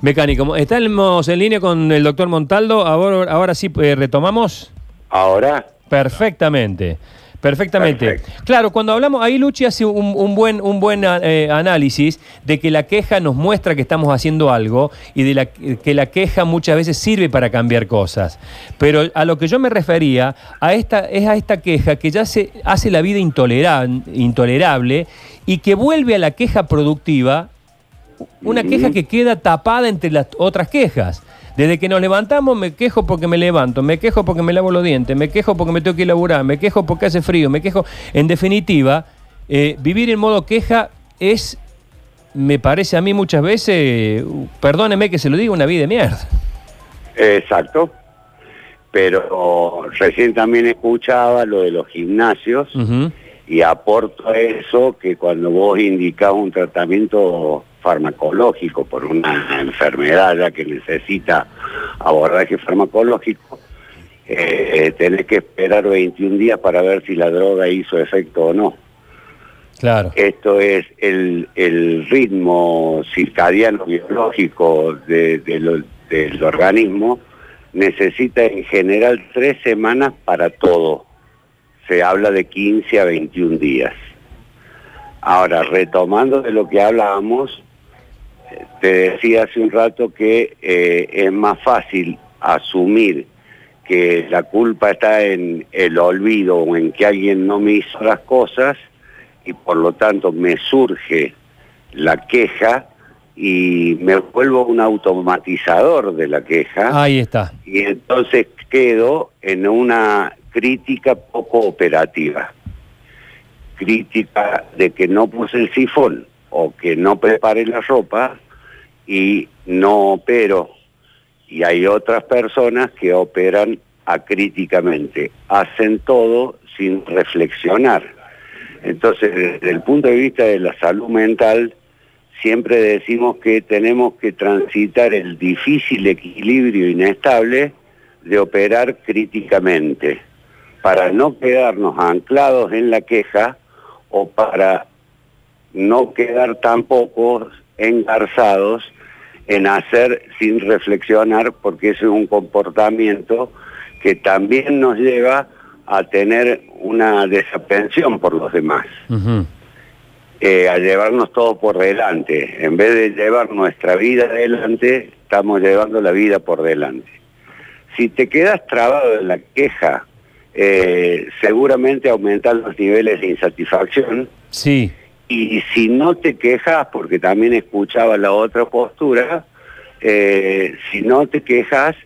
mecánico. Estamos en línea con el doctor Montaldo. Ahora, ahora sí eh, retomamos. Ahora. Perfectamente. Perfectamente. Perfecto. Claro, cuando hablamos, ahí Luchi hace un, un buen, un buen eh, análisis de que la queja nos muestra que estamos haciendo algo y de la, que la queja muchas veces sirve para cambiar cosas. Pero a lo que yo me refería a esta, es a esta queja que ya se hace la vida intolera- intolerable y que vuelve a la queja productiva una queja que queda tapada entre las otras quejas. Desde que nos levantamos me quejo porque me levanto, me quejo porque me lavo los dientes, me quejo porque me tengo que laburar, me quejo porque hace frío, me quejo... En definitiva, eh, vivir en modo queja es, me parece a mí muchas veces, perdóneme que se lo diga, una vida de mierda. Exacto. Pero recién también escuchaba lo de los gimnasios y aporto a eso que cuando vos indicás un tratamiento farmacológico por una enfermedad ya que necesita abordaje farmacológico, eh, tenés que esperar 21 días para ver si la droga hizo efecto o no. Claro. Esto es el, el ritmo circadiano biológico de- de lo- del organismo, necesita en general tres semanas para todo. Se habla de 15 a 21 días. Ahora, retomando de lo que hablábamos, eh, te decía hace un rato que eh, es más fácil asumir que la culpa está en el olvido o en que alguien no me hizo las cosas y por lo tanto me surge la queja y me vuelvo un automatizador de la queja Ahí está. y entonces quedo en una crítica poco operativa. Crítica de que no puse el sifón o que no preparé la ropa y no opero. Y hay otras personas que operan acríticamente, hacen todo sin reflexionar. Entonces, desde el punto de vista de la salud mental, siempre decimos que tenemos que transitar el difícil equilibrio inestable de operar críticamente, para no quedarnos anclados en la queja o para no quedar tampoco engarzados en hacer sin reflexionar, porque eso es un comportamiento que también nos lleva a tener una desatención por los demás eh, a llevarnos todo por delante. En vez de llevar nuestra vida adelante, estamos llevando la vida por delante. Si te quedas trabado en la queja, eh, seguramente aumentan los niveles de insatisfacción. Sí. Y si no te quejas, porque también escuchaba la otra postura, eh, si no te quejas,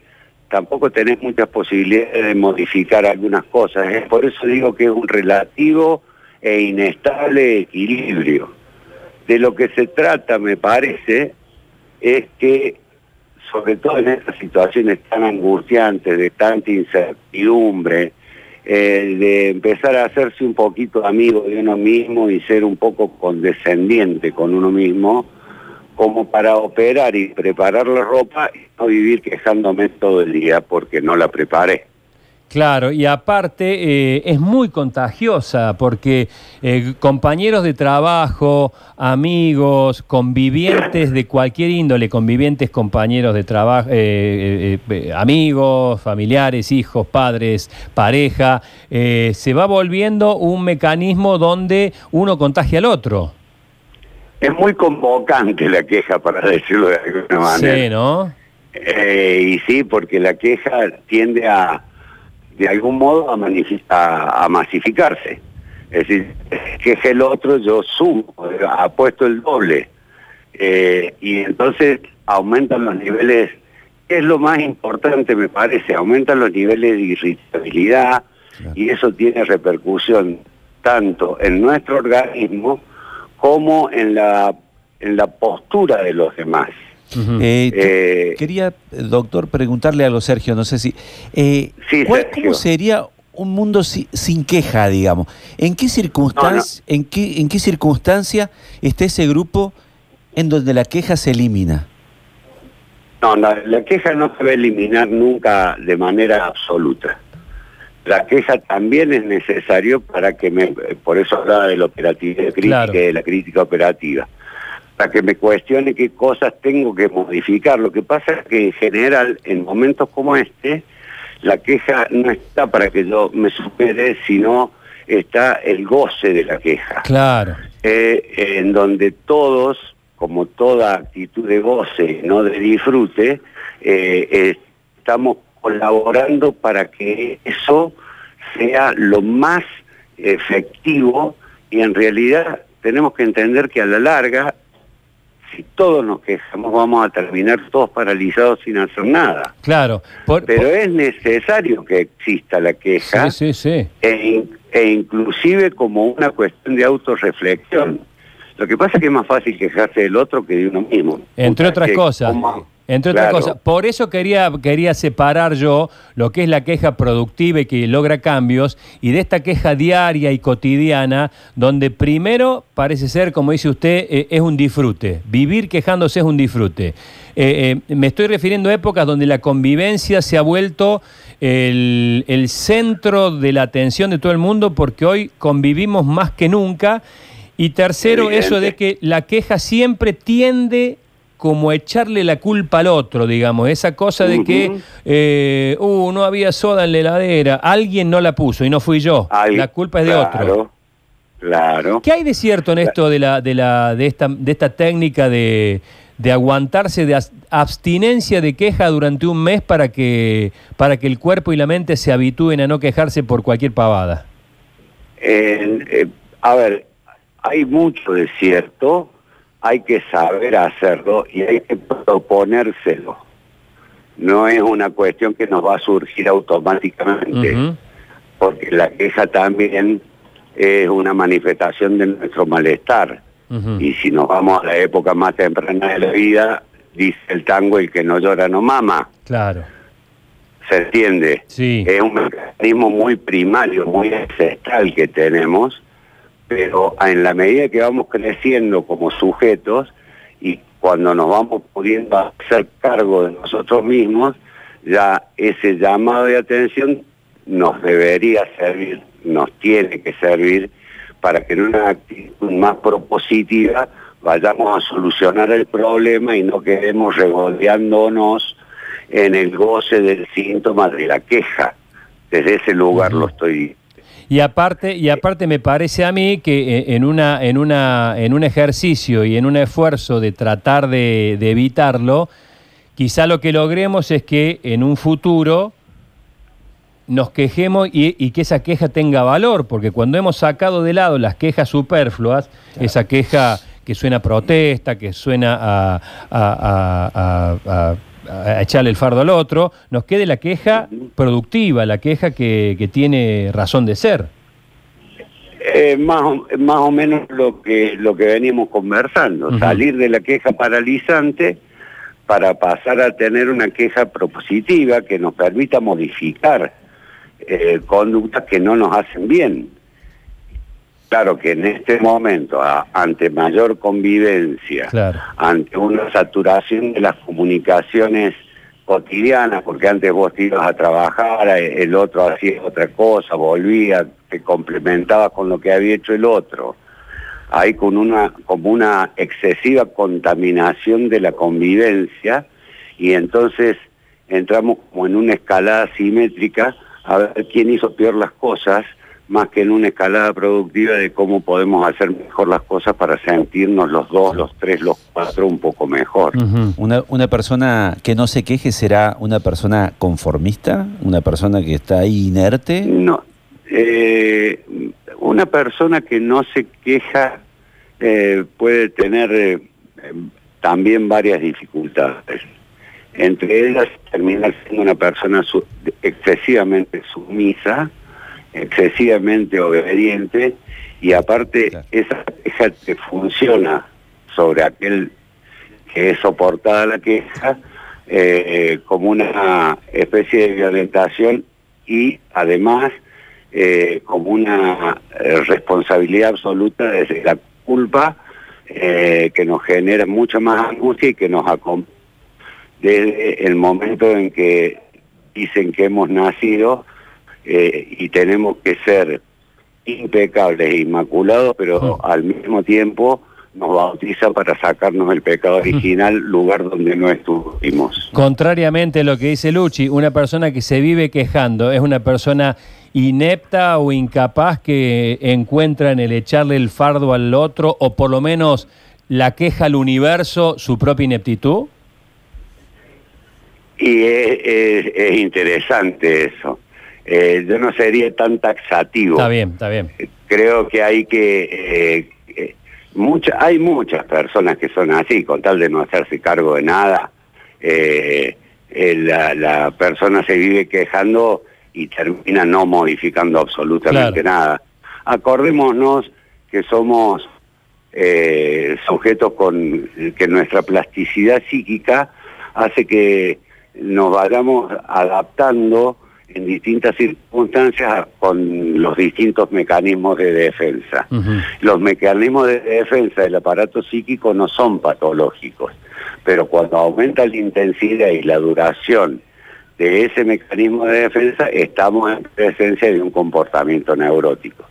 tampoco tenés muchas posibilidades de modificar algunas cosas. Es por eso digo que es un relativo e inestable equilibrio. De lo que se trata, me parece, es que, sobre todo en estas situaciones tan angustiantes, de tanta incertidumbre, eh, de empezar a hacerse un poquito amigo de uno mismo y ser un poco condescendiente con uno mismo, como para operar y preparar la ropa y no vivir quejándome todo el día porque no la preparé. Claro, y aparte eh, es muy contagiosa porque eh, compañeros de trabajo, amigos, convivientes de cualquier índole, convivientes, compañeros de trabajo, eh, eh, eh, amigos, familiares, hijos, padres, pareja, eh, se va volviendo un mecanismo donde uno contagia al otro. Es muy convocante la queja, para decirlo de alguna manera. Sí, ¿no? Eh, y sí, porque la queja tiende a, de algún modo, a, a, a masificarse. Es decir, queja el otro, yo sumo, apuesto el doble. Eh, y entonces aumentan los niveles, ¿qué es lo más importante me parece? Aumentan los niveles de irritabilidad Claro. y eso tiene repercusión tanto en nuestro organismo como en la, en la postura de los demás. Eh, Eh, quería, doctor, preguntarle algo, Sergio, no sé si... eh, Sí, ¿cuál- Sergio. ¿Cómo sería un mundo si- sin queja, digamos? ¿En qué, circunstancia, ¿en, qué, ¿En qué circunstancia está ese grupo en donde la queja se elimina? No, la queja no se va a eliminar nunca de manera absoluta. La queja también es necesario para que me, por eso hablaba de la operatividad crítica Claro. y de la crítica operativa, para que me cuestione qué cosas tengo que modificar. Lo que pasa es que en general, en momentos como este, la queja no está para que yo me supere, sino está el goce de la queja. Claro. Eh, en donde todos, como toda actitud de goce, no de disfrute, eh, estamos colaborando para que eso sea lo más efectivo y en realidad tenemos que entender que a la larga, si todos nos quejamos, vamos a terminar todos paralizados sin hacer nada. Claro. Pero es necesario que exista la queja. Sí, sí, sí. E, e, inclusive como una cuestión de autorreflexión. Lo que pasa es que es más fácil quejarse del otro que de uno mismo. Entre otras cosas. Entre otras cosas, por eso quería, quería separar yo lo que es la queja productiva y que logra cambios y de esta queja diaria y cotidiana, donde primero parece ser, como dice usted, eh, es un disfrute. Vivir quejándose es un disfrute. Eh, eh, me estoy refiriendo a épocas donde la convivencia se ha vuelto el, el centro de la atención de todo el mundo porque hoy convivimos más que nunca. Y tercero, eso de que la queja siempre tiende como echarle la culpa al otro, digamos, esa cosa de que, eh, uh, no había soda en la heladera, alguien no la puso y no fui yo, la culpa es de otro. Claro. ¿Qué hay de cierto en esto de la, de la, de esta, de esta técnica de, de aguantarse de abstinencia de queja durante un mes para que, para que el cuerpo y la mente se habitúen a no quejarse por cualquier pavada? Eh, a ver, hay mucho de cierto, hay que saber hacerlo y hay que proponérselo. No es una cuestión que nos va a surgir automáticamente, porque la queja también es una manifestación de nuestro malestar. Y si nos vamos a la época más temprana de la vida, dice el tango, el que no llora no mama. Claro. ¿Se entiende? Sí. Es un mecanismo muy primario, muy ancestral que tenemos pero en la medida que vamos creciendo como sujetos y cuando nos vamos pudiendo hacer cargo de nosotros mismos, ya ese llamado de atención nos debería servir, nos tiene que servir para que en una actitud más propositiva vayamos a solucionar el problema y no quedemos regodeándonos en el goce del síntoma de la queja. Desde ese lugar lo estoy y aparte, y aparte me parece a mí que eh, en, una, en, una, en un ejercicio y en un esfuerzo de tratar de, evitarlo, quizá lo que logremos es que en un futuro nos quejemos y, que esa queja tenga valor, porque cuando hemos sacado de lado las quejas superfluas, esa queja que suena a protesta, que suena a a echarle el fardo al otro, nos quede la queja productiva, la queja que, tiene razón de ser. Eh, más, más o menos lo que, lo que venimos conversando, salir de la queja paralizante para pasar a tener una queja propositiva que nos permita modificar eh, conductas que no nos hacen bien. Claro que en este momento, ante mayor convivencia, ante una saturación de las comunicaciones cotidianas, porque antes vos te ibas a trabajar, eh, el otro hacía otra cosa, volvía, te complementaba con lo que había hecho el otro. Hay con una, como una excesiva contaminación de la convivencia y entonces entramos como en una escalada simétrica a ver quién hizo peor las cosas más que en una escalada productiva de cómo podemos hacer mejor las cosas para sentirnos los dos, los tres, los cuatro un poco mejor. una, una persona que no se queje será una persona conformista, una persona que está ahí inerte. No, eh, una persona que no se queja eh, puede tener eh, también varias dificultades. Entre ellas terminar siendo una persona excesivamente sumisa, excesivamente obediente y aparte esa queja que funciona sobre aquel que es soportada la queja eh, como una especie de violentación y además eh, como una eh, responsabilidad absoluta desde la culpa que nos genera mucha más angustia y que nos acompaña desde el momento en que dicen que hemos nacido eh, y tenemos que ser impecables e inmaculados, pero al mismo tiempo nos bautiza para sacarnos el pecado original, lugar donde no estuvimos. Contrariamente a lo que dice Luchi, una persona que se vive quejando es una persona inepta o incapaz que encuentra en el echarle el fardo al otro o por lo menos la queja al universo su propia ineptitud? Y es, interesante eso. Eh, yo no sería tan taxativo. Está bien, está bien. Creo que hay que... Eh, eh hay muchas personas que son así, con tal de no hacerse cargo de nada. Eh, la, persona se vive quejando y termina no modificando absolutamente nada. Acordémonos que somos sujetos con que nuestra plasticidad psíquica hace que nos vayamos adaptando en distintas circunstancias con los distintos mecanismos de defensa. Los mecanismos de defensa del aparato psíquico no son patológicos, pero cuando aumenta la intensidad y la duración de ese mecanismo de defensa, estamos en presencia de un comportamiento neurótico.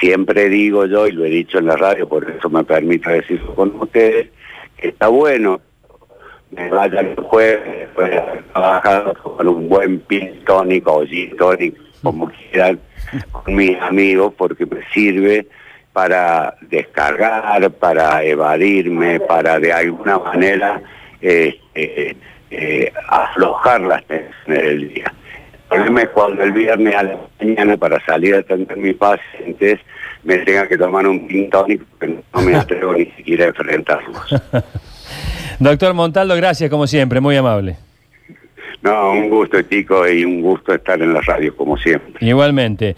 Siempre digo yo, y lo he dicho en la radio, por eso me permito decirlo con ustedes, que está bueno me vaya el jueves después de haber trabajado con un buen pin tónico o gin tónico, como quieran, con mis amigos, porque me sirve para descargar, para evadirme, para de alguna manera eh, eh, eh, aflojar las tensiones del día. El problema es cuando el viernes a la mañana para salir a atender mis pacientes me tenga que tomar un pin tónico porque no me atrevo ni siquiera a enfrentarlos. Doctor Montaldo, gracias como siempre, muy amable. No, un gusto, chico, y un gusto estar en la radio como siempre. Igualmente.